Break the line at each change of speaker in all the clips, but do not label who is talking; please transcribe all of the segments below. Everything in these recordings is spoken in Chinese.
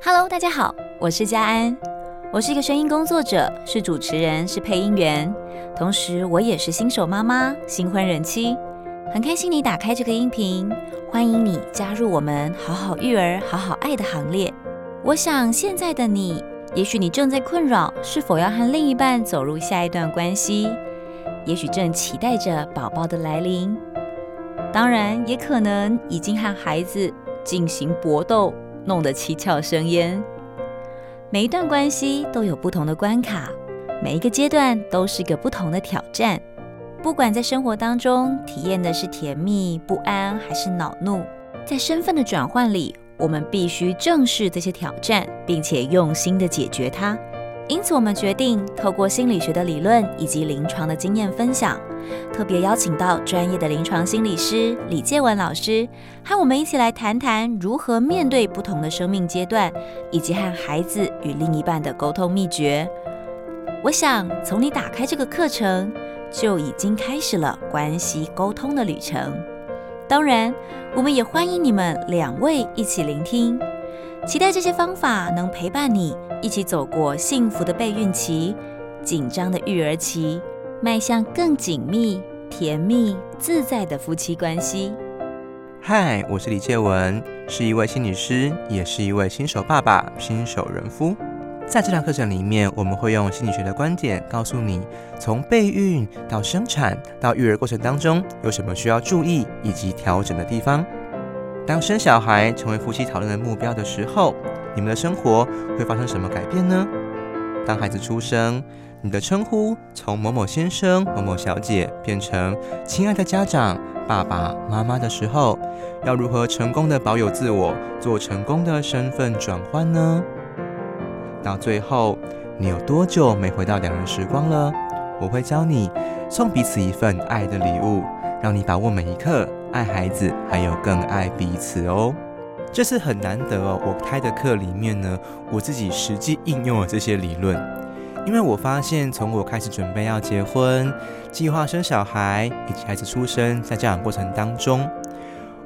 Hello，大家好，我是佳安，我是一个声音工作者，是主持人，是配音员，同时我也是新手妈妈、新婚人妻，很开心你打开这个音频，欢迎你加入我们好好育儿、好好爱的行列。我想现在的你，也许你正在困扰是否要和另一半走入下一段关系，也许正期待着宝宝的来临，当然也可能已经和孩子进行搏斗。弄得七窍生烟。每一段关系都有不同的关卡，每一个阶段都是个不同的挑战。不管在生活当中体验的是甜蜜、不安，还是恼怒，在身份的转换里，我们必须正视这些挑战，并且用心的解决它。因此，我们决定透过心理学的理论以及临床的经验分享，特别邀请到专业的临床心理师李建文老师，和我们一起来谈谈如何面对不同的生命阶段，以及和孩子与另一半的沟通秘诀。我想，从你打开这个课程，就已经开始了关系沟通的旅程。当然，我们也欢迎你们两位一起聆听。期待这些方法能陪伴你一起走过幸福的备孕期、紧张的育儿期，迈向更紧密、甜蜜、自在的夫妻关系。
嗨，我是李介文，是一位心理师，也是一位新手爸爸、新手人夫。在这堂课程里面，我们会用心理学的观点告诉你，从备孕到生产到育儿过程当中，有什么需要注意以及调整的地方。当生小孩成为夫妻讨论的目标的时候，你们的生活会发生什么改变呢？当孩子出生，你的称呼从某某先生、某某小姐变成亲爱的家长、爸爸妈妈的时候，要如何成功的保有自我，做成功的身份转换呢？到最后，你有多久没回到两人时光了？我会教你送彼此一份爱的礼物，让你把握每一刻。爱孩子，还有更爱彼此哦。这次很难得哦，我开的课里面呢，我自己实际应用了这些理论。因为我发现，从我开始准备要结婚、计划生小孩，以及孩子出生，在教养过程当中，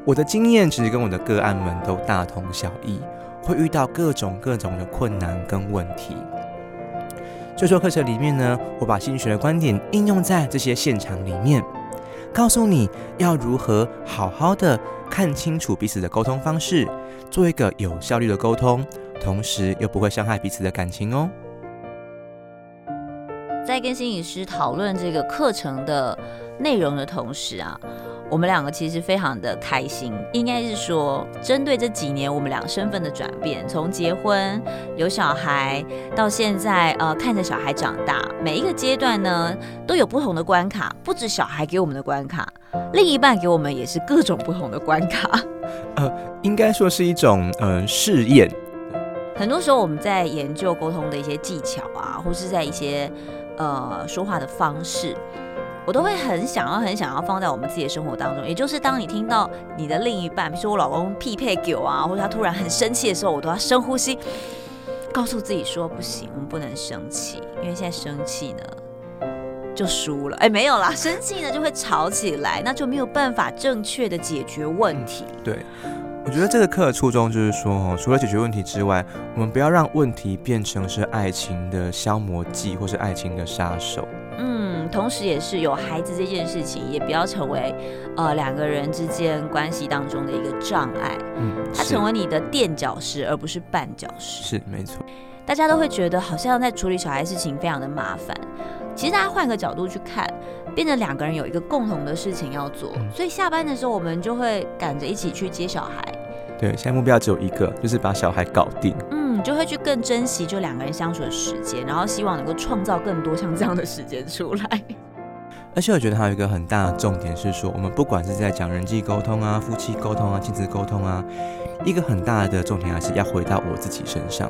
我的经验其实跟我的个案们都大同小异，会遇到各种各种的困难跟问题。所以说课程里面呢，我把心理学的观点应用在这些现场里面。告诉你要如何好好的看清楚彼此的沟通方式，做一个有效率的沟通，同时又不会伤害彼此的感情哦。
在跟心理师讨论这个课程的内容的同时啊。我们两个其实非常的开心，应该是说，针对这几年我们两个身份的转变，从结婚有小孩到现在，呃，看着小孩长大，每一个阶段呢都有不同的关卡，不止小孩给我们的关卡，另一半给我们也是各种不同的关卡。
呃，应该说是一种呃试验。
很多时候我们在研究沟通的一些技巧啊，或是在一些呃说话的方式。我都会很想要、很想要放在我们自己的生活当中，也就是当你听到你的另一半，比如说我老公匹配给我啊，或者他突然很生气的时候，我都要深呼吸，告诉自己说不行，我们不能生气，因为现在生气呢就输了。哎，没有啦，生气呢就会吵起来，那就没有办法正确的解决问
题。对，我觉得这个课的初衷就是说，除了解决问题之外，我们不要让问题变成是爱情的消磨剂，或是爱情的杀手。
嗯同时，也是有孩子这件事情，也不要成为呃两个人之间关系当中的一个障碍。嗯，它成为你的垫脚石，而不是绊脚石。
是没错。
大家都会觉得好像在处理小孩事情非常的麻烦。其实大家换个角度去看，变成两个人有一个共同的事情要做，嗯，所以下班的时候我们就会赶着一起去接小孩。
对，现在目标只有一个，就是把小孩搞定。
嗯，就会去更珍惜就两个人相处的时间，然后希望能够创造更多像这样的时间出来。
而且我觉得还有一个很大的重点是说，我们不管是在讲人际沟通啊、夫妻沟通啊、亲子沟通啊，一个很大的重点还是要回到我自己身上。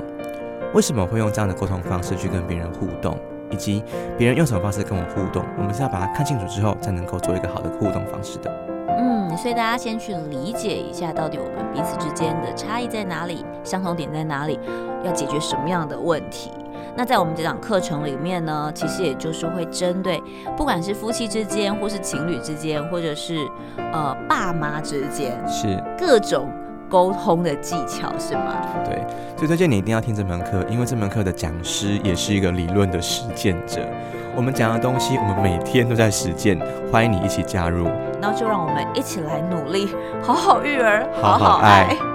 为什么会用这样的沟通方式去跟别人互动，以及别人用什么方式跟我互动，我们是要把它看清楚之后，才能够做一个好的互动方式的。
嗯，所以大家先去理解一下，到底我们彼此之间的差异在哪里，相同点在哪里，要解决什么样的问题。那在我们这档课程里面呢，其实也就是会针对，不管是夫妻之间，或是情侣之间，或者是呃爸妈之间，
是
各种沟通的技巧，是吗？
对，所以推荐你一定要听这门课，因为这门课的讲师也是一个理论的实践者。我们讲的东西，我们每天都在实践，欢迎你一起加入。
那就让我们一起来努力，好好育儿，
好好爱。好好爱